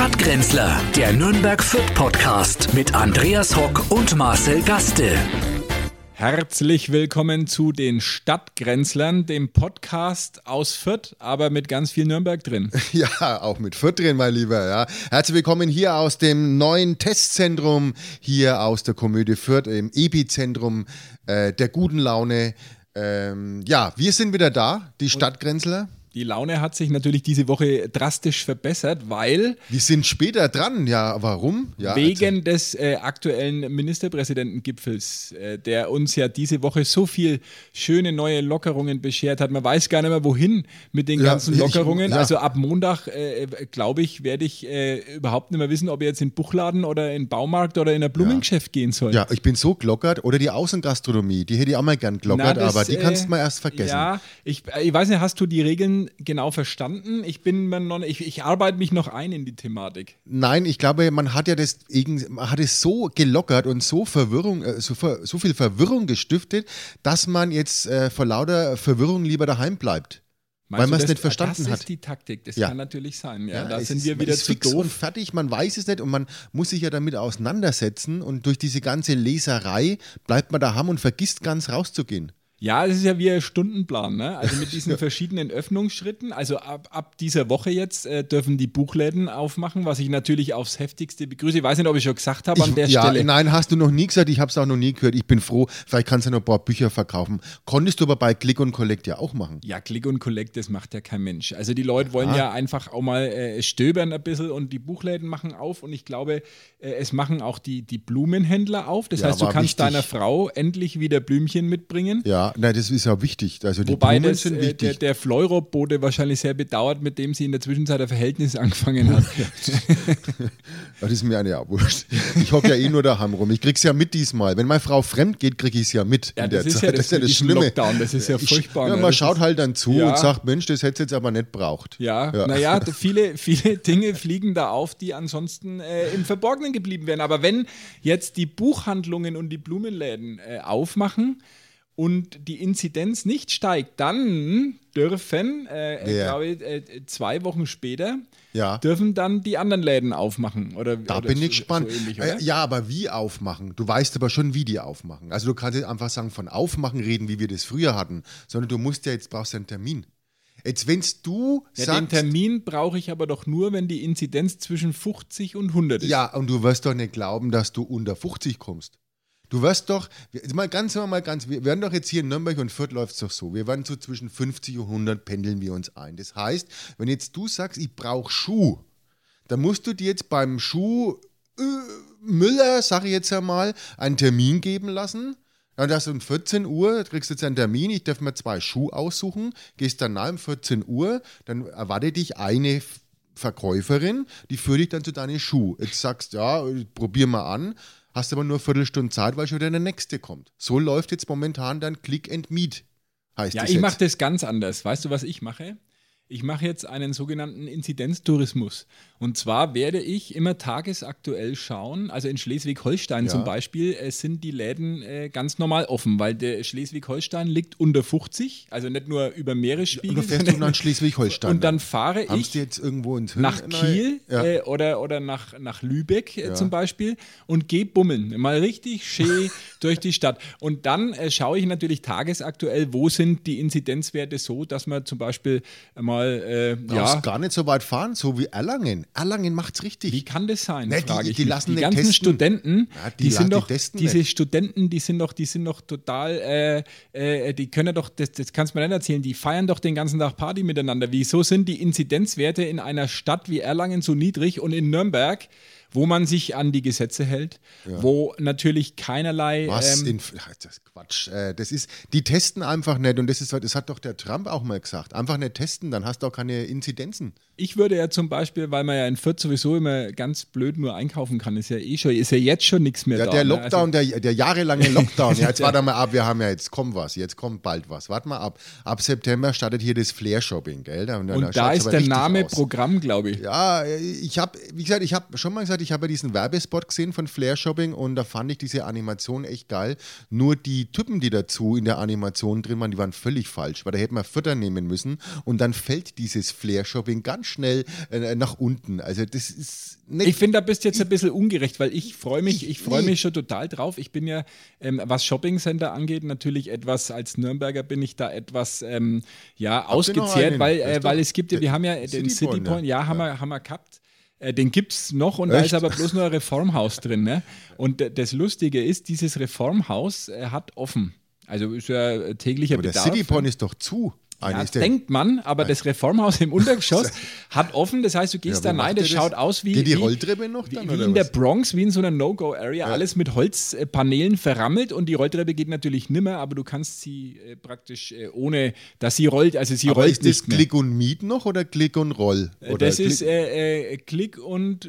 Stadtgrenzler, der Nürnberg Fürth Podcast mit Andreas Hock und Marcel Gaste. Herzlich willkommen zu den Stadtgrenzlern, dem Podcast aus Fürth, aber mit ganz viel Nürnberg drin. Ja, auch mit Fürth drin, mein Lieber. Ja. Herzlich willkommen hier aus dem neuen Testzentrum, hier aus der Komödie Fürth, im Epizentrum äh, der guten Laune. Ähm, ja, wir sind wieder da, die Stadtgrenzler. Die Laune hat sich natürlich diese Woche drastisch verbessert, weil. Wir sind später dran, ja, warum? Ja, wegen erzähl. des äh, aktuellen Ministerpräsidentengipfels, äh, der uns ja diese Woche so viel schöne neue Lockerungen beschert hat. Man weiß gar nicht mehr, wohin mit den ja, ganzen Lockerungen. Ich, ja. Also ab Montag, äh, glaube ich, werde ich äh, überhaupt nicht mehr wissen, ob ich jetzt in Buchladen oder in Baumarkt oder in ein Blumengeschäft gehen soll. Ja, ich bin so glockert. Oder die Außengastronomie, die hätte ich auch mal gern glockert, Na, das, aber die kannst du äh, mal erst vergessen. Ja, ich, ich weiß nicht, hast du die Regeln genau verstanden. Ich bin mir noch, ich, ich arbeite mich noch ein in die Thematik. Nein, ich glaube, man hat ja das, man hat es so gelockert und so Verwirrung, äh, so, so viel Verwirrung gestiftet, dass man jetzt äh, vor lauter Verwirrung lieber daheim bleibt. Meinst weil man es nicht verstanden hat. Das ist die Taktik, das ja. kann natürlich sein. Ja, ja da sind wir wieder zu fix doof. und fertig, man weiß es nicht und man muss sich ja damit auseinandersetzen und durch diese ganze Leserei bleibt man daheim und vergisst ganz rauszugehen. Ja, es ist ja wie ein Stundenplan, ne? Also mit diesen verschiedenen Öffnungsschritten. Also ab, ab dieser Woche jetzt äh, dürfen die Buchläden aufmachen, was ich natürlich aufs heftigste begrüße. Ich weiß nicht, ob ich schon gesagt habe an der ja, Stelle. Nein, hast du noch nie gesagt. Ich habe es auch noch nie gehört. Ich bin froh. Vielleicht kannst du noch ein paar Bücher verkaufen. Konntest du aber bei Click und Collect ja auch machen. Ja, Click und Collect, das macht ja kein Mensch. Also die Leute wollen ah. ja einfach auch mal äh, stöbern ein bisschen und die Buchläden machen auf. Und ich glaube, äh, es machen auch die, die Blumenhändler auf. Das ja, heißt, du kannst wichtig. deiner Frau endlich wieder Blümchen mitbringen. Ja, nein, das ist ja wichtig. Also die Wobei Blumen das, sind äh, wichtig. Der, der Fleurop-Bote wahrscheinlich sehr bedauert, mit dem sie in der Zwischenzeit ein Verhältnis angefangen hat. das ist mir eine ja wurscht. Ich hocke ja eh nur daheim rum. Ich krieg's ja mit diesmal. Wenn meine Frau fremd geht, kriege ich es ja mit. Ja, das, ist ja das, das, ist ja das Schlimme. Lockdown. Das ist ja furchtbar. Ich, ja, ne? man schaut halt dann zu und sagt, Mensch, das hätte jetzt aber nicht braucht. Ja, ja. naja, viele, viele Dinge fliegen da auf, die ansonsten äh, im Verborgenen geblieben wären. Aber wenn jetzt die Buchhandlungen und die Blumenläden äh, aufmachen, und die Inzidenz nicht steigt, dann dürfen, äh, ja. glaube ich, äh, zwei Wochen später, ja. dürfen dann die anderen Läden aufmachen. Oder, da oder bin ich gespannt. So ähnlich, äh, ja, aber wie aufmachen? Du weißt aber schon, wie die aufmachen. Also du kannst nicht einfach sagen, von aufmachen reden, wie wir das früher hatten, sondern du musst ja jetzt brauchst einen Termin. Jetzt, wenn du ja, sagst, Den Termin brauche ich aber doch nur, wenn die Inzidenz zwischen 50 und 100 ist. Ja, und du wirst doch nicht glauben, dass du unter 50 kommst. Du wirst doch, mal ganz, mal ganz, wir werden doch jetzt hier in Nürnberg und Fürth läuft es doch so. Wir werden so zwischen 50 und 100 pendeln wir uns ein. Das heißt, wenn jetzt du sagst, ich brauche Schuh, dann musst du dir jetzt beim Schuh äh, Müller, sage ich jetzt einmal, einen Termin geben lassen. Dann hast du um 14 Uhr, kriegst jetzt einen Termin, ich darf mir zwei Schuhe aussuchen, gehst dann nach um 14 Uhr, dann erwartet dich eine Verkäuferin, die führt dich dann zu deinen Schuhen. Jetzt sagst du, ja, probier mal an hast aber nur eine Viertelstunde Zeit, weil schon wieder der nächste kommt. So läuft jetzt momentan dein Click and Meet. Heißt ja, ich mache das ganz anders. Weißt du, was ich mache? Ich mache jetzt einen sogenannten Inzidenztourismus. Und zwar werde ich immer tagesaktuell schauen, also in Schleswig-Holstein ja. zum Beispiel äh, sind die Läden äh, ganz normal offen, weil der Schleswig-Holstein liegt unter 50, also nicht nur über Meeresspiegel. Und fährst du nach Schleswig-Holstein. Und dann fahre Haben ich jetzt irgendwo ins nach Kiel ja. äh, oder, oder nach, nach Lübeck äh, ja. zum Beispiel und gehe bummeln, mal richtig schön durch die Stadt. Und dann äh, schaue ich natürlich tagesaktuell, wo sind die Inzidenzwerte so, dass man zum Beispiel mal... Äh, ja, gar nicht so weit fahren, so wie Erlangen. Erlangen macht es richtig. Wie kann das sein? Ne, die, die, lassen die ganzen testen. Studenten, ja, die, die, sind doch, diese nicht. Studenten, die sind doch, die sind doch total, äh, äh, die können doch, das, das kannst du mir nicht erzählen, die feiern doch den ganzen Tag Party miteinander. Wieso sind die Inzidenzwerte in einer Stadt wie Erlangen so niedrig und in Nürnberg? Wo man sich an die Gesetze hält, ja. wo natürlich keinerlei. Was? Ähm, das ist Quatsch. Äh, das ist, die testen einfach nicht und das ist, das hat doch der Trump auch mal gesagt. Einfach nicht testen, dann hast du auch keine Inzidenzen. Ich würde ja zum Beispiel, weil man ja in Fürth sowieso immer ganz blöd nur einkaufen kann, ist ja eh schon, ist ja jetzt schon nichts mehr ja, da. Der ne? Lockdown, ne? also, der, der jahrelange Lockdown. ja, jetzt warte mal ab, wir haben ja jetzt kommt was, jetzt kommt bald was. Warte mal ab. Ab September startet hier das Flair-Shopping, gell? Da, und da, da ist der Name aus. Programm, glaube ich. Ja, ich habe, wie gesagt, ich habe schon mal gesagt, gesagt, ich habe ja diesen Werbespot gesehen von Flair Shopping und da fand ich diese Animation echt geil. Nur die Typen, die dazu in der Animation drin waren, die waren völlig falsch, weil da hätte man Futter nehmen müssen und dann fällt dieses Flair Shopping ganz schnell äh, nach unten. Also das ist nicht. Ich finde, da bist du jetzt ein bisschen ungerecht, weil ich freue mich, ich freue mich schon total drauf. Ich bin ja, ähm, was Shopping Center angeht, natürlich etwas, als Nürnberger bin ich da etwas ähm, ja, ausgezehrt, weil, äh, weil es gibt ja, wir haben ja den City Point, Point ja, ja, haben, Wir, haben wir gehabt. Äh, den gibt es noch und Echt? da ist aber bloß nur ein Reformhaus drin. Ne? Und das Lustige ist, dieses Reformhaus äh, hat offen. Also ist ja täglicher aber Bedarf. Der City Point ist doch zu. Ja, denkt man, aber das Reformhaus im Untergeschoss hat offen. Das heißt, du gehst ja, da rein, das, das schaut aus wie, Geht die Rolltreppe noch dann, wie, wie in der Bronx, wie in so einer No-Go-Area. Ja. Alles mit Holzpanelen verrammelt und die Rolltreppe geht natürlich nimmer, aber du kannst sie äh, praktisch äh, ohne, dass sie rollt. Also sie aber rollt ist das Klick und Miet noch oder Klick und Roll? Äh, oder das Klick ist äh, äh, Klick und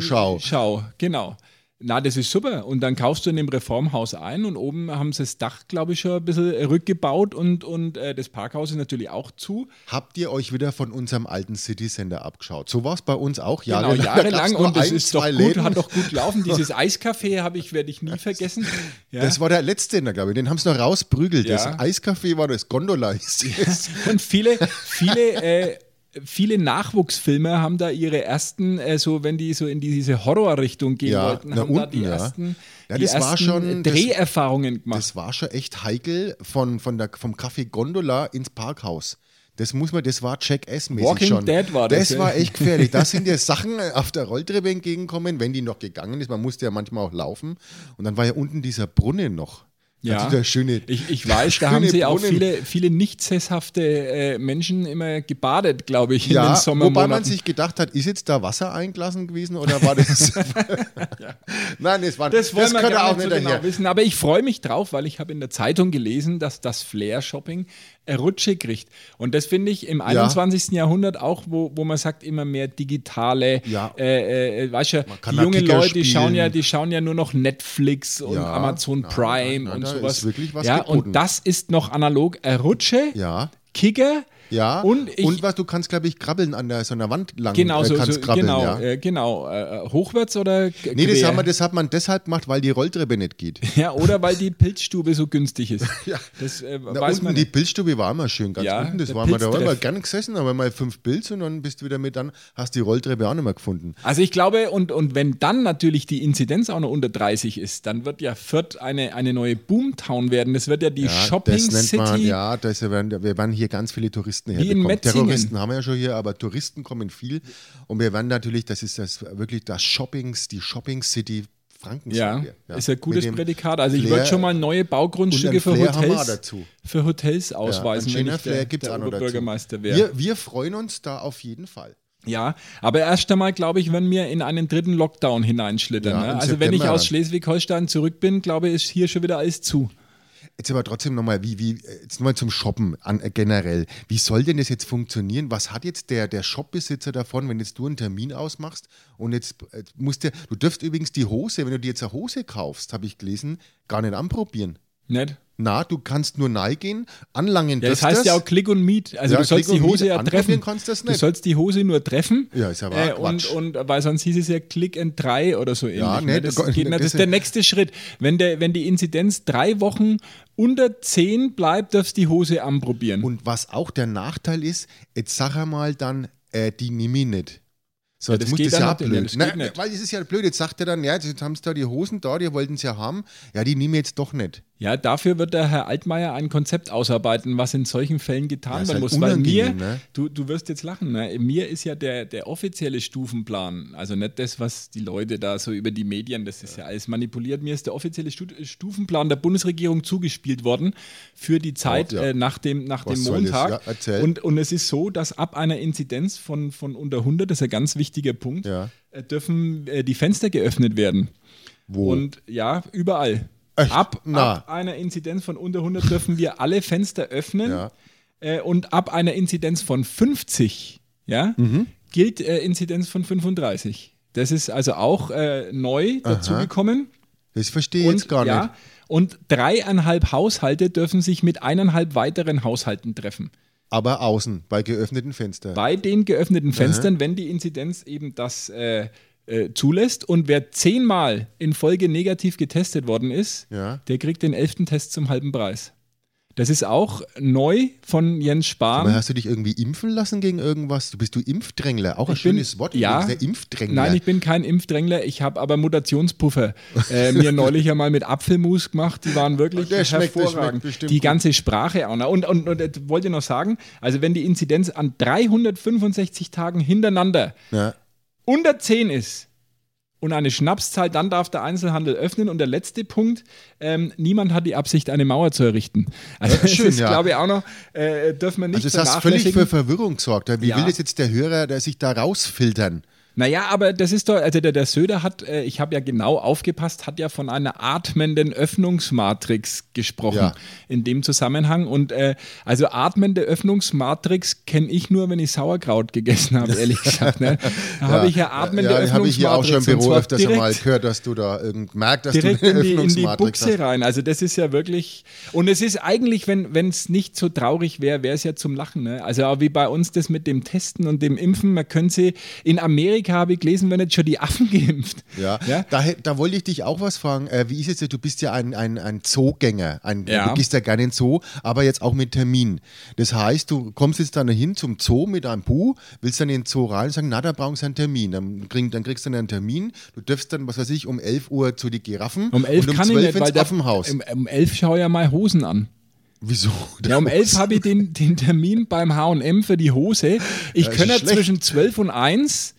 Schau. Schau, genau. Na, das ist super. Und dann kaufst du in dem Reformhaus ein und oben haben sie das Dach, glaube ich, schon ein bisschen rückgebaut und, und äh, das Parkhaus ist natürlich auch zu. Habt ihr euch wieder von unserem alten City Center abgeschaut? So war es bei uns auch jahrelang. Genau, jahrelang und das ist doch gut, Läden. hat doch gut gelaufen. Dieses Eiscafé habe ich, werde ich nie vergessen. Ja. Das war der letzte, glaube ich. Den haben sie noch rausprügelt. Ja. Das Eiscafé war das Gondola. Ja. Und viele, viele äh, viele Nachwuchsfilme haben da ihre ersten, äh, so wenn die so in diese Horrorrichtung gehen ja, wollten, haben unten, da die ja. ersten, ja, das war schon, Dreherfahrungen das, gemacht. Das war schon echt heikel von, von der, vom Café Gondola ins Parkhaus. Das muss man, das war Jack S-mäßig Walking schon. Dead war das. Das war echt gefährlich. Da sind ja Sachen auf der Rolltreppe entgegengekommen, wenn die noch gegangen ist. Man musste ja manchmal auch laufen. Und dann war ja unten dieser Brunnen noch. Ja, schöne, ich, ich weiß, da haben sie auch viele, viele nicht sesshafte äh, Menschen immer gebadet, glaube ich, ja, in den Sommermonaten. Wobei man sich gedacht hat, ist jetzt da Wasser eingelassen gewesen oder war das. ja. Nein, das war das, das könnte auch nicht so genau wissen. Aber ich freue mich drauf, weil ich habe in der Zeitung gelesen, dass das Flair-Shopping Rutsche kriegt. Und das finde ich im 21. Ja. Jahrhundert auch, wo, wo man sagt, immer mehr digitale, ja. äh, äh, weißt du, die jungen Leute, die schauen, ja, die schauen ja nur noch Netflix und ja. Amazon Prime und sowas. ja, geboten. und das ist noch analog. Rutsche, ja. Kicker, ja, und, ich, und was, du kannst, glaube ich, krabbeln an der, so einer Wand lang. Genau, äh, so, kannst so, krabbeln, genau, ja. äh, genau. Äh, hochwärts oder Nee, das, haben wir, das hat man deshalb gemacht, weil die Rolltreppe nicht geht. Ja, oder weil die Pilzstube so günstig ist. ja. Das äh, Na, weiß unten, man. Die Pilzstube war immer schön, ganz ja, unten. Das war mal, da war mal gern gesessen, aber mal fünf Pilz und dann bist du wieder mit, dann hast die Rolltreppe auch nicht mehr gefunden. Also ich glaube, und, und wenn dann natürlich die Inzidenz auch noch unter 30 ist, dann wird ja Fürth eine, eine neue Boomtown werden. Das wird ja die ja, Shopping das nennt City. Man, ja, das wir werden hier ganz viele Touristen herbekommen. Wie in Metzingen. Touristen haben wir ja schon hier, aber Touristen kommen viel. Und wir werden natürlich, das ist das wirklich das Shoppings, die Shopping City Franken. Ja, ja, ist ein gutes Prädikat. Also ich würde schon mal neue Baugrundstücke für Hotels, für Hotels ausweisen, ja, wenn ich der, der Oberbürgermeister wäre. Wir, wir freuen uns da auf jeden Fall. Ja, aber erst einmal glaube ich, wenn wir in einen dritten Lockdown hineinschlittern. Ja, ne? Also September wenn ich aus Schleswig-Holstein zurück bin, glaube ich, ist hier schon wieder alles zu. Jetzt aber trotzdem nochmal, wie, wie, jetzt nochmal zum Shoppen an, äh, generell. Wie soll denn das jetzt funktionieren? Was hat jetzt der, der Shopbesitzer davon, wenn jetzt du einen Termin ausmachst und jetzt, jetzt äh, musst du, du dürft übrigens die Hose, wenn du dir jetzt eine Hose kaufst, habe ich gelesen, gar nicht anprobieren. Nicht? Na, du kannst nur gehen, anlangen ja, Das heißt das. ja auch Click und Meet. Also ja, du sollst die Hose ja treffen. Kannst das nicht. Du sollst die Hose nur treffen. Ja, ist aber äh, und, und weil sonst hieß es ja Click and 3 oder so ähnlich. Ja, ne? das, das, geht, das, ist der nächste Schritt. Wenn, der, wenn die Inzidenz drei Wochen unter 10 bleibt, darfst du die Hose anprobieren. Und was auch der Nachteil ist, jetzt sag einmal dann, äh, die nehme ich nicht. So, ja, das, das muss das ja blöd. Nein, weil es ist ja blöd. Jetzt sagt er dann, ja, jetzt haben sie da die Hosen da, die wollten es ja haben. Ja, die nehme ich jetzt doch nicht. Ja, dafür wird der Herr Altmaier ein Konzept ausarbeiten, was in solchen Fällen getan ja, werden halt muss. Weil mir, ne? du, du wirst jetzt lachen, ne? mir ist ja der, der offizielle Stufenplan, also nicht das, was die Leute da so über die Medien, das ist ja alles manipuliert, mir ist der offizielle Stufenplan der Bundesregierung zugespielt worden für die Zeit ja. äh, nach dem, nach dem Montag. Ja, und, und es ist so, dass ab einer Inzidenz von, von unter 100, das ist ein ganz wichtiger Punkt, äh, dürfen äh, die Fenster geöffnet werden. Wo? Und ja, überall. Ab, ab, einer Inzidenz von unter 100 dürfen wir alle Fenster öffnen. Ja. Äh, und ab einer Inzidenz von 50 ja, mhm. gilt äh, Inzidenz von 35. Das ist also auch äh, neu dazugekommen. Das verstehe ich jetzt gar ja, nicht. Und dreieinhalb Haushalte dürfen sich mit eineinhalb weiteren Haushalten treffen. Aber außen, bei geöffneten Fenstern. Bei den geöffneten Fenstern, Aha. wenn die Inzidenz eben das äh, äh, zulässt. Und wer zehnmal in Folge negativ getestet worden ist, ja. der kriegt den elften Test zum halben Preis. Das ist auch neu von Jens Spahn. Aber hast du dich irgendwie impfen lassen gegen irgendwas? Du bist du Impfdrängler, auch ein ich schönes Wort. Ja, Impfdrängler. Nein, ich bin kein Impfdrängler. Ich habe aber Mutationspuffer äh, mir neulich einmal mit Apfelmus gemacht. Die waren wirklich der schmeckt, hervorragend. Der die ganze Sprache auch noch. Und, und, und, und wollte noch sagen, also wenn die Inzidenz an 365 Tagen hintereinander ja. Unter 10 ist, und eine Schnapszahl, dann darf der Einzelhandel öffnen. Und der letzte Punkt, ähm, niemand hat die Absicht, eine Mauer zu errichten. Also ja, schön, das ist, ja. glaube ich, auch noch, äh, dürfen wir nicht Also das hast völlig für Verwirrung gesorgt. Wie ja. will das jetzt der Hörer der sich da rausfiltern? Naja, aber das ist doch, also der, der Söder hat, äh, ich habe ja genau aufgepasst, hat ja von einer atmenden Öffnungsmatrix gesprochen ja. in dem Zusammenhang. Und äh, also atmende Öffnungsmatrix kenne ich nur, wenn ich Sauerkraut gegessen habe, ehrlich gesagt. Ne? Da ja. habe ich ja atmende ja, Öffnungsmatrix. habe ich hier auch schon im Büro öfters mal gehört, dass du da irgend merkst, dass direkt du eine in die, in die Buchse hast. rein. Also das ist ja wirklich, und es ist eigentlich, wenn es nicht so traurig wäre, wäre es ja zum Lachen. Ne? Also auch wie bei uns das mit dem Testen und dem Impfen, man könnte sie in Amerika Amerika habe ich gelesen, werden jetzt schon die Affen geimpft. Ja, ja? Da, da wollte ich dich auch was fragen. Äh, wie ist es jetzt, du bist ja ein, ein, ein Zoogänger, ein, ja. du gehst ja gerne in den Zoo, aber jetzt auch mit Termin. Das heißt, du kommst jetzt dann hin zum Zoo mit einem Bu, willst dann in den Zoo rein und sagen, na, da brauchen sie einen Termin. Dann, krieg, dann kriegst du dann einen Termin, du darfst dann, was weiß ich, um 11 Uhr zu den Giraffen um 11 und um kann 12 ich nicht, ins Affenhaus. Um, um 11 schaue ich ja mal Hosen an. Wieso? Ja, um 11 habe ich den, den Termin beim H&M für die Hose. Ich ja zwischen 12 und 1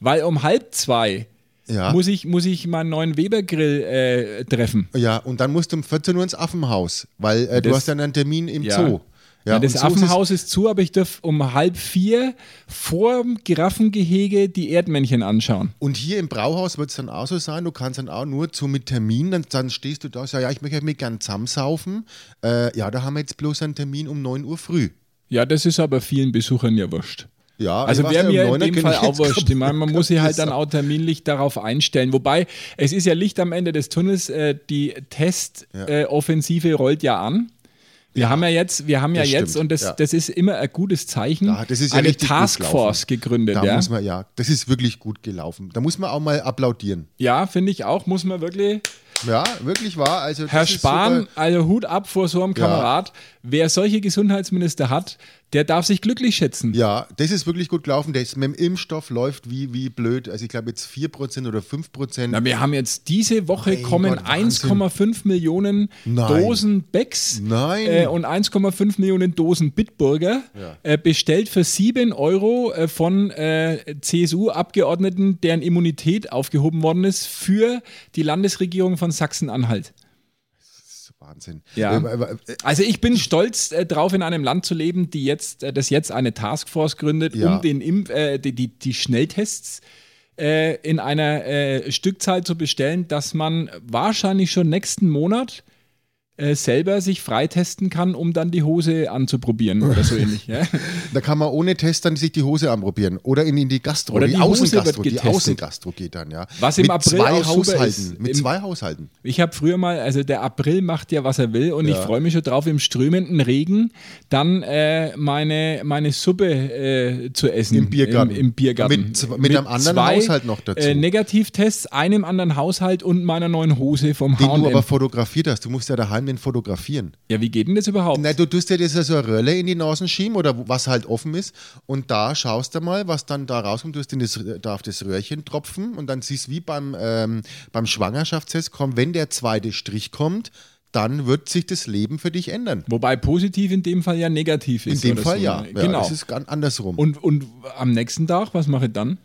weil um halb zwei ja. muss, ich, muss ich meinen neuen Weber-Grill äh, treffen. Ja, und dann musst du um 14 Uhr ins Affenhaus, weil äh, du hast dann einen Termin im ja. Zoo. Ja, ja, das so Affenhaus ist, ist, zu, aber ich darf um halb vier vor dem Giraffengehege die Erdmännchen anschauen. Und hier im Brauhaus wird es dann auch so sein, du kannst dann auch nur zu mit Termin, dann, dann stehst du da und sagst, ja, ich möchte mich gern zusammensaufen. Äh, ja, da haben wir jetzt bloß einen Termin um 9 Uhr früh. Ja, das ist aber vielen Besuchern ja wurscht. Ja, also wäre mir in dem Fall auch wurscht. Ich meine, man muss sich halt dann auch terminlich darauf einstellen. Wobei, es ist ja Licht am Ende des Tunnels, äh, die Testoffensive ja. äh, rollt ja an. Wir ja, haben ja jetzt, wir haben ja jetzt, und das, ja. das ist immer ein gutes Zeichen, ja, das ist eine Taskforce gegründet. Da muss man, ja, das ist wirklich gut gelaufen. Da muss man auch mal applaudieren. Ja, finde ich auch, muss man wirklich. Ja, wirklich wahr. Also, Herr Spahn, also Hut ab vor so einem Kamerad. Wer solche Gesundheitsminister hat, der darf sich glücklich schätzen. Ja, das ist wirklich gut gelaufen. Das mit dem Impfstoff läuft wie, wie blöd. Also ich glaube jetzt 4% oder 5%. Na, wir haben jetzt diese Woche mein kommen 1,5 Millionen Nein. Dosen Becks äh, und 1,5 Millionen Dosen Bitburger ja. äh, bestellt für 7 Euro äh, von äh, CSU-Abgeordneten, deren Immunität aufgehoben worden ist für die Landesregierung von Sachsen-Anhalt. Wahnsinn. Ja. Äh, äh, also ich bin stolz äh, drauf, in einem Land zu leben, die jetzt, äh, das jetzt eine Taskforce gründet, ja. um den Impf, äh, die, die, die, Schnelltests äh, in einer Stückzahl zu bestellen, dass man wahrscheinlich schon nächsten Monat äh, selber sich freitesten kann, um dann die Hose anzuprobieren oder so ähnlich. Ja? Da kann man ohne Test dann sich die Hose anprobieren oder in, in die Gastro, oder die, die Außengastro, die Außengastro geht dann, ja. Was im mit April zwei Haushalten, ist, mit im, zwei Haushalten. Ich habe früher mal, also der April macht ja, was er will und ja. ich freue mich schon drauf, im strömenden Regen dann äh, meine, meine Suppe äh, zu essen. Im Biergarten. Im, im Biergarten. Mit, mit, mit, einem anderen zwei, Haushalt noch dazu. Äh, Negativtests, einem anderen Haushalt und meiner neuen Hose vom Den H&M. du aber fotografiert hast. Du musst ja daheim den fotografieren. Ja, wie geht denn das überhaupt? Na, du tust dir das so eine Rölle in die Nasen schieben oder was halt offen ist und da schaust du mal, was dann da rauskommt. Du das, da auf das Röhrchen tropfen und dann siehst du wie beim, ähm, beim Schwangerschaftstest kommt, wenn der zweite Strich kommt, dann wird sich das Leben für dich ändern. Wobei positiv in dem Fall ja negativ ist. In dem Fall so. ja. Genau. Ja, das ist ganz andersrum. Und, und am nächsten Tag, was mache ich dann?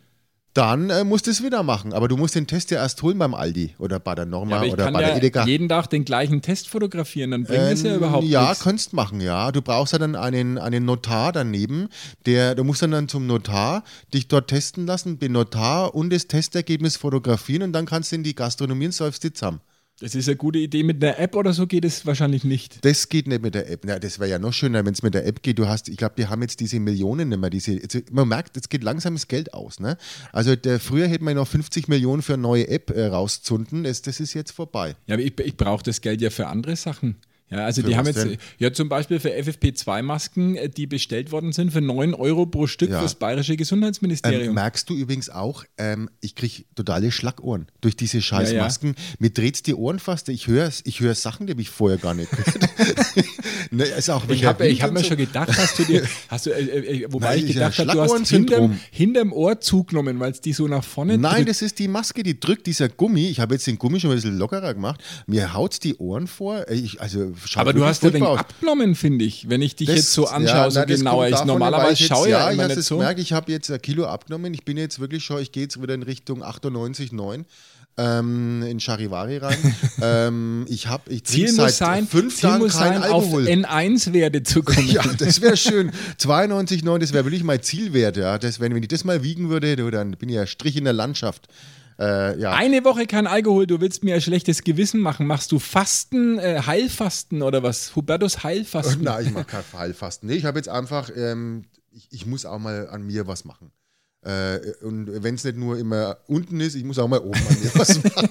Dann äh, musst du es wieder machen. Aber du musst den Test ja erst holen beim Aldi oder bei der Norma ja, oder bei ja der Edeka. jeden Tag den gleichen Test fotografieren, dann bringt es ähm, ja überhaupt ja, nichts. Ja, könntest machen, ja. Du brauchst ja dann einen, einen Notar daneben, der, du musst dann, dann zum Notar dich dort testen lassen, den Notar und das Testergebnis fotografieren und dann kannst du in die Gastronomie und säufst die zusammen. Das ist eine gute Idee. Mit einer App oder so geht es wahrscheinlich nicht. Das geht nicht mit der App. Na, das wäre ja noch schöner, wenn es mit der App geht. Du hast, ich glaube, die haben jetzt diese Millionen nicht mehr. Diese, also man merkt, es geht langsam das Geld aus. Ne? Also der, früher hätte man noch 50 Millionen für eine neue App äh, rauszunden. Das, das ist jetzt vorbei. Ja, aber ich, ich brauche das Geld ja für andere Sachen. Ja, also für die haben jetzt, denn? ja zum Beispiel für FFP2-Masken, äh, die bestellt worden sind für 9 Euro pro Stück ja. fürs Bayerische Gesundheitsministerium. Ähm, merkst du übrigens auch, ähm, ich kriege totale Schlagohren durch diese scheiß ja, Masken. Ja. Mir dreht die Ohren fast. Ich höre ich hör Sachen, die habe ich vorher gar nicht gehört. ne, ist auch ich habe hab mir so. schon gedacht, hast du dir, hast du, äh, äh, wobei Nein, ich gedacht habe, du hast hinterm, hinterm Ohr zugenommen, weil es die so nach vorne Nein, drückt. das ist die Maske, die drückt dieser Gummi. Ich habe jetzt den Gummi schon ein bisschen lockerer gemacht. Mir haut die Ohren vor. Ich, also aber du hast ja den abgenommen, finde ich, wenn ich dich das, jetzt so anschaue, ja, so na, genauer. Ich normalerweise schaue ja, ja immer ich nicht so. merke, ich habe jetzt ein Kilo abgenommen. Ich bin jetzt wirklich schon, ich gehe jetzt wieder in Richtung 98, 9. Ähm, in Charivari rein. ähm, ich habe ich Ziel seit sein, fünf Ziel Tagen kein Alkohol. auf N1-Werte zu kommen. ja, das wäre schön. 92,9, das wäre wirklich mein Zielwert. Ja. Das, wenn, wenn ich das mal wiegen würde, dann bin ich ja Strich in der Landschaft. Äh, ja. Eine Woche kein Alkohol, du willst mir ein schlechtes Gewissen machen. Machst du Fasten, äh, Heilfasten oder was? Hubertus Heilfasten? Nein, ich mache kein Heilfasten. Nee, ich habe jetzt einfach, ähm, ich, ich, muss auch mal an mir was machen. Äh, und wenn es nicht nur immer unten ist, ich muss auch mal oben an mir was machen.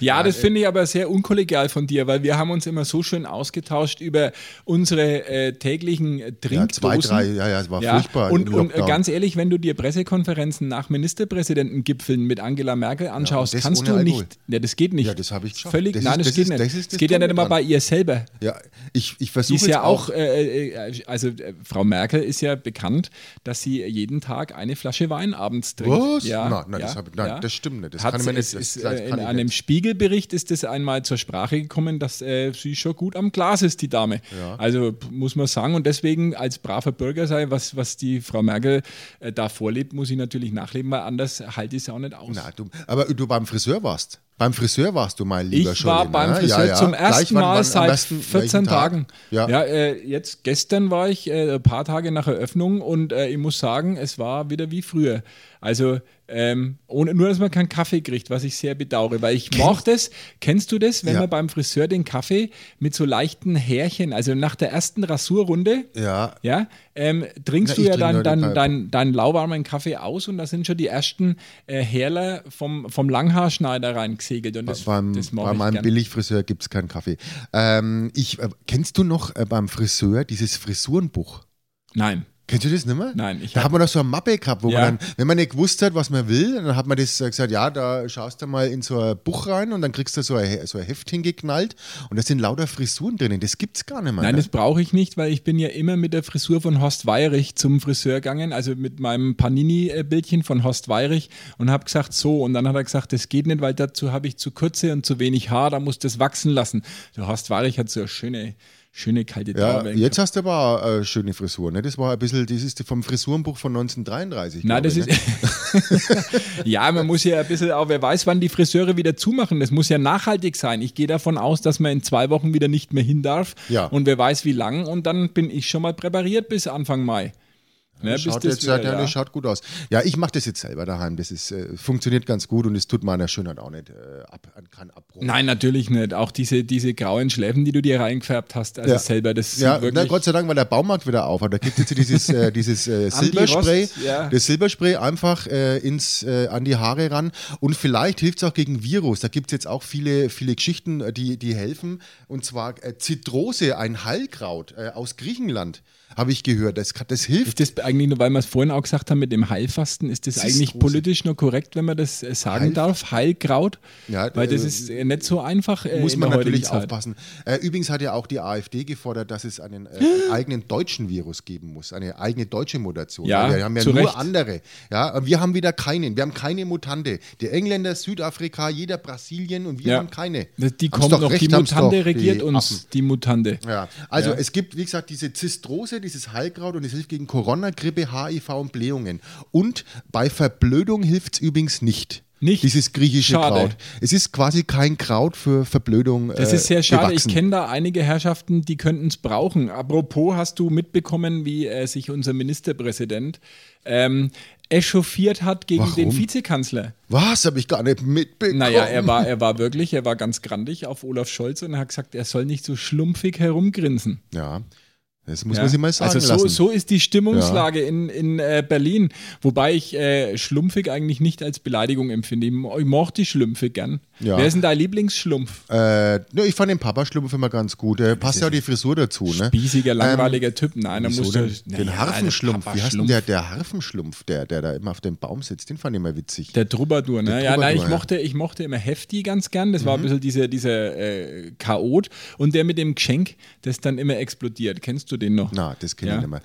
Ja, das finde ich aber sehr unkollegial von dir, weil wir haben uns immer so schön ausgetauscht über unsere äh, täglichen Trinkdosen. Ja, zwei, drei, ja, ja, es war ja. furchtbar. Und, und äh, ganz ehrlich, wenn du dir Pressekonferenzen nach Ministerpräsidentengipfeln mit Angela Merkel anschaust, ja, kannst du nicht. Ja, das geht nicht. Ja, das habe ich geschafft. Völlig, das nein, das, das geht ist, nicht. Das, das geht ja nicht immer bei ihr selber. Ja, ich, ich versuche. Ist ja auch, äh, äh, also äh, Frau Merkel ist ja bekannt, dass sie jeden Tag eine Flasche Wein abends trinkt. Was? Ja, nein, nein, das, ich, nein das, stimmt nicht. Das Hat kann man nicht. Ist, das in einem Spiegelbericht ist es einmal zur Sprache gekommen, dass äh, sie schon gut am Glas ist, die Dame. Ja. Also muss man sagen, und deswegen als braver Bürger sei, was, was die Frau Merkel äh, da vorlebt, muss ich natürlich nachleben, weil anders halte ich es auch nicht aus. Na, du, aber du beim Friseur warst. Beim Friseur warst du mal lieber ich schon. Ich war beim Friseur ja, ja. zum ersten Mal wann, seit 14 Tagen. Ja, ja äh, jetzt gestern war ich äh, ein paar Tage nach Eröffnung und äh, ich muss sagen, es war wieder wie früher. Also ähm, ohne, nur, dass man keinen Kaffee kriegt, was ich sehr bedauere, weil ich mochte es. Kennst du das, wenn man beim Friseur den Kaffee mit so leichten Härchen, also nach der ersten Rasurrunde, ja, ja ähm, trinkst Na, du ja dann deinen dein, dein lauwarmen Kaffee aus und da sind schon die ersten äh, Härler vom, vom Langhaarschneider reingesegelt. Und das, beim, das bei meinem gern. Billigfriseur gibt es keinen Kaffee. Ähm, ich, äh, kennst du noch äh, beim Friseur dieses Frisurenbuch? Nein. Kennst du das nicht mehr? Nein. Ich da hat man doch so eine Mappe gehabt, wo ja. man dann, wenn man nicht gewusst hat, was man will, dann hat man das gesagt, ja, da schaust du mal in so ein Buch rein und dann kriegst du so ein, so ein Heft hingeknallt und da sind lauter Frisuren drinnen. Das gibt es gar nicht mehr. Nein, ne? das brauche ich nicht, weil ich bin ja immer mit der Frisur von Horst Weirich zum Friseur gegangen, also mit meinem Panini-Bildchen von Horst Weirich und habe gesagt, so. Und dann hat er gesagt, das geht nicht, weil dazu habe ich zu kurze und zu wenig Haar, da muss das wachsen lassen. Der Horst Weirich hat so eine schöne schöne kalte Ja, jetzt hast du aber eine schöne Frisur. Ne? Das war ein bisschen, das ist vom Frisurenbuch von 1933. Nein, das ich, ne? ist. ja, man muss ja ein bisschen auch, wer weiß, wann die Friseure wieder zumachen. Das muss ja nachhaltig sein. Ich gehe davon aus, dass man in zwei Wochen wieder nicht mehr hin darf. Ja. Und wer weiß, wie lang. Und dann bin ich schon mal präpariert bis Anfang Mai. Ne, schaut, jetzt, wieder, ja, ja. schaut gut aus. Ja, ich mache das jetzt selber daheim. Das ist, äh, funktioniert ganz gut und es tut meiner Schönheit auch nicht äh, ab, kein Abbruch. Nein, natürlich nicht. Auch diese, diese grauen Schläfen, die du dir reingefärbt hast, also ja. selber, das ja, na, Gott sei Dank, weil der Baumarkt wieder auf hat. Da gibt es jetzt dieses, äh, dieses äh, Silberspray. Ja. Das Silberspray einfach äh, ins, äh, an die Haare ran. Und vielleicht hilft es auch gegen Virus. Da gibt es jetzt auch viele, viele Geschichten, die, die helfen. Und zwar Zitrose, ein Heilkraut aus Griechenland habe ich gehört. Das, das hilft. Ist das eigentlich nur, weil wir es vorhin auch gesagt haben mit dem Heilfasten, ist das, das eigentlich ist politisch nur korrekt, wenn man das äh, sagen Heil darf? Heilkraut? Ja, weil das äh, ist äh, nicht so einfach. Äh, muss man natürlich Zeit. aufpassen. Äh, übrigens hat ja auch die AfD gefordert, dass es einen, äh, eigenen deutschen Virus geben muss, eine eigene deutsche Mutation. Ja, wir haben ja nur Recht. andere. Ja, wir haben wieder keinen. Wir haben keine Mutante. Die Engländer, Südafrika, jeder Brasilien und wir ja. haben keine. Die kommen noch. Recht, die Mutante regiert die uns. Die Mutante. Ja. Also ja. es gibt, wie gesagt, diese Zistrose, dieses Heilkraut und es hilft gegen Corona, Grippe, HIV und Blähungen. Und bei Verblödung hilft es übrigens nicht. Nicht? Dieses griechische schade. Kraut. Es ist quasi kein Kraut für Verblödung. Das ist sehr schade. Gewachsen. Ich kenne da einige Herrschaften, die könnten es brauchen. Apropos, hast du mitbekommen, wie äh, sich unser Ministerpräsident ähm, echauffiert hat gegen Warum? den Vizekanzler. Was? Habe ich gar nicht mitbekommen. Naja, er war, er war wirklich, er war ganz grandig auf Olaf Scholz und er hat gesagt, er soll nicht so schlumpfig herumgrinsen. Ja. Das muss ja. man sich mal sagen also so, lassen. so ist die Stimmungslage ja. in, in äh, Berlin. Wobei ich äh, schlumpfig eigentlich nicht als Beleidigung empfinde. Ich, ich mochte schlumpfig gern. Ja. Wer ist denn dein Lieblingsschlumpf? Äh, ne, ich fand den Papa-Schlumpf immer ganz gut. Der passt ja auch die Frisur dazu. Ne? Spießiger, langweiliger ähm, Typ. Nein, muss den, den ja, Harfenschlumpf. Wie heißt denn der, der Harfenschlumpf, der, der da immer auf dem Baum sitzt? Den fand ich immer witzig. Der Troubadour, ne? Der ja, nein, ich mochte, ich mochte immer Hefti ganz gern. Das mhm. war ein mhm. bisschen dieser, dieser äh, Chaot. Und der mit dem Geschenk, das dann immer explodiert. Kennst du den noch? Na, das das kenne ja. ich nicht mehr.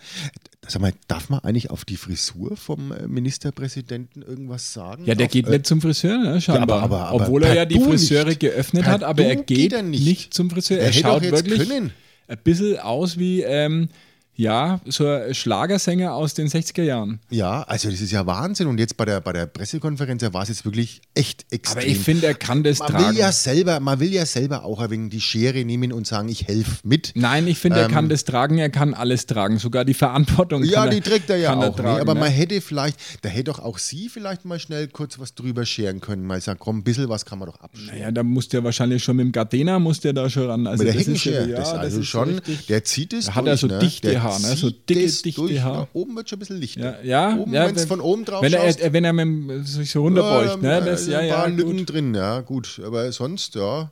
Sag mal, darf man eigentlich auf die Frisur vom äh, Ministerpräsidenten irgendwas sagen? Ja, der auf, geht äh, nicht zum Friseur, ne, scheinbar. Ja, aber, aber, aber Obwohl er ja die Friseure nicht. geöffnet per hat, aber er geht, geht er nicht. nicht. zum Friseur. Er, er schaut wirklich können. ein bisschen aus wie ähm, ja, so ein Schlagersänger aus den 60er Jahren. Ja, also das ist ja Wahnsinn. Und jetzt bei der, bei der Pressekonferenz war es jetzt wirklich echt extrem. Aber ich finde, er kann das man tragen. Will ja selber, man will ja selber auch ein wenig die Schere nehmen und sagen, ich helfe mit. Nein, ich finde, ähm, er kann das tragen, er kann alles tragen. Sogar die Verantwortung Ja, die er, trägt er ja auch. Er tragen, nee, aber ne? man hätte vielleicht, da hätte doch auch Sie vielleicht mal schnell kurz was drüber scheren können. Mal sagen, komm, ein bisschen was kann man doch abschneiden. Naja, da muss der wahrscheinlich schon mit dem Gardena, muss der da schon ran. Also mit der Heckenschere, ja, das, also das schon, richtig, der zieht es Da hat er so ne? dichte Haare, ne? so dicke ist dichte durch. Haar. oben wird schon ein bisschen lichter. Ja, ja, oben, ja wenn es von oben drauf wenn schaust. Er, wenn er mit, sich so runterbeugt. Ja, ne? das, ja, ein paar ja, Lücken gut. drin, ja, gut. Aber sonst, ja.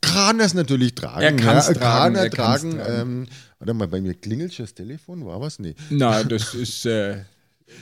Kann er es natürlich tragen. Er kann es ja, tragen. Kann er, tragen. tragen. Ähm, warte mal, bei mir klingelt schon das Telefon, war was? Nee. Nein, das ist. Äh,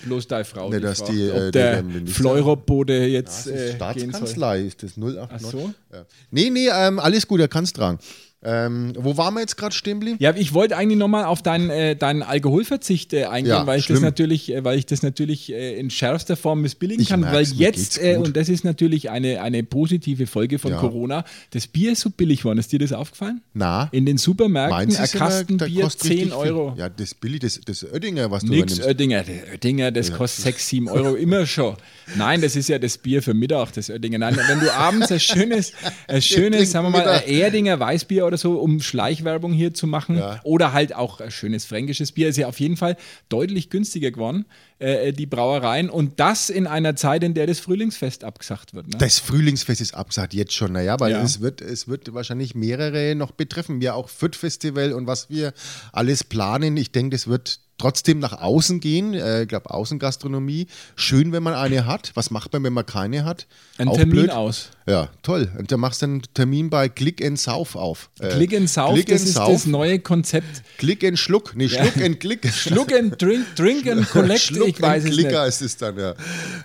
Bloß deine Frau. Ne, dass die, ob äh, der Fleurobode jetzt. Ja, das ist äh, Staatskanzlei, ist das 089. Ach so? Ja. Nee, nee, ähm, alles gut, er kann es tragen. Ähm, wo waren wir jetzt gerade stehen geblieben? Ja, ich wollte eigentlich nochmal auf deinen, äh, deinen Alkoholverzicht äh, eingehen, ja, weil, ich das natürlich, äh, weil ich das natürlich äh, in schärfster Form missbilligen ich kann. Weil jetzt, äh, und das ist natürlich eine, eine positive Folge von ja. Corona, das Bier ist so billig geworden. Ist dir das aufgefallen? Na. In den Supermärkten ein Kasten Bier 10 Euro. Ja, das billig, das, das Oettinger, was du Nix Oettinger, Oettinger, das ja. kostet 6, 7 Euro immer schon. Nein, das ist ja das Bier für Mittag, das Oettinger. Nein, wenn du abends ein schönes, ein schönes, sagen wir mal, ein Erdinger Weißbier oder so um Schleich Schleichwerbung hier zu machen. Ja. Oder halt auch ein schönes fränkisches Bier. Ist ja auf jeden Fall deutlich günstiger geworden, äh, die Brauereien. Und das in einer Zeit, in der das Frühlingsfest abgesagt wird. Ne? Das Frühlingsfest ist abgesagt jetzt schon, naja, weil ja. es, wird, es wird wahrscheinlich mehrere noch betreffen. Wir auch Fürth Festival und was wir alles planen. Ich denke, das wird trotzdem nach außen gehen. Äh, ich glaube, Außengastronomie. Schön, wenn man eine hat. Was macht man, wenn man keine hat? Ein Auch Termin blöd. aus. Ja, toll. Und da machst du einen Termin bei Click and Sauf auf. Äh, Click and Sauf, Click das and ist Sauf. das neue Konzept. Click and Schluck. Nee, Schluck ja. and Click. Schluck and Drink, Drink and Collect. Schluck ich weiß and es Clicker nicht. ist es dann, ja.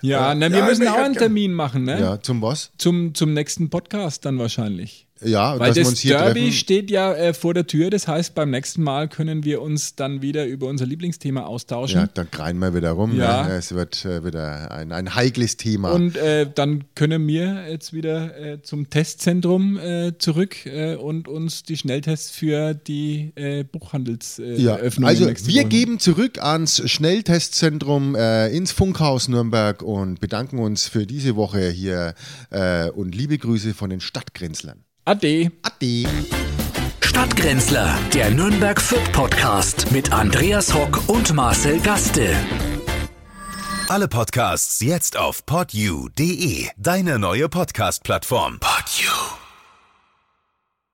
Ja, na, wir ja, müssen auch einen Termin machen, ne? Ja, zum was? Zum, zum nächsten Podcast dann wahrscheinlich. Ja, Weil das Derby treffen. steht ja äh, vor der Tür. Das heißt, beim nächsten Mal können wir uns dann wieder über unser Lieblingsthema austauschen. Ja, dann kreien wir wieder rum. Ja. Ne? Es wird äh, wieder ein, ein heikles Thema. Und äh, dann können wir jetzt wieder äh, zum Testzentrum äh, zurück äh, und uns die Schnelltests für die Buchhandelseröffnung. ja, also wir geben zurück ans Schnelltestzentrum ins Funkhaus Nürnberg und bedanken uns für diese Woche hier und liebe Grüße von den Stadtgrenzlern. Ade. Ade. Stadtgrenzler, der Nürnberg Fürth Podcast mit Andreas Hock und Marcel Gaste. Alle Podcasts jetzt auf podyou.de, deine neue Podcast-Plattform.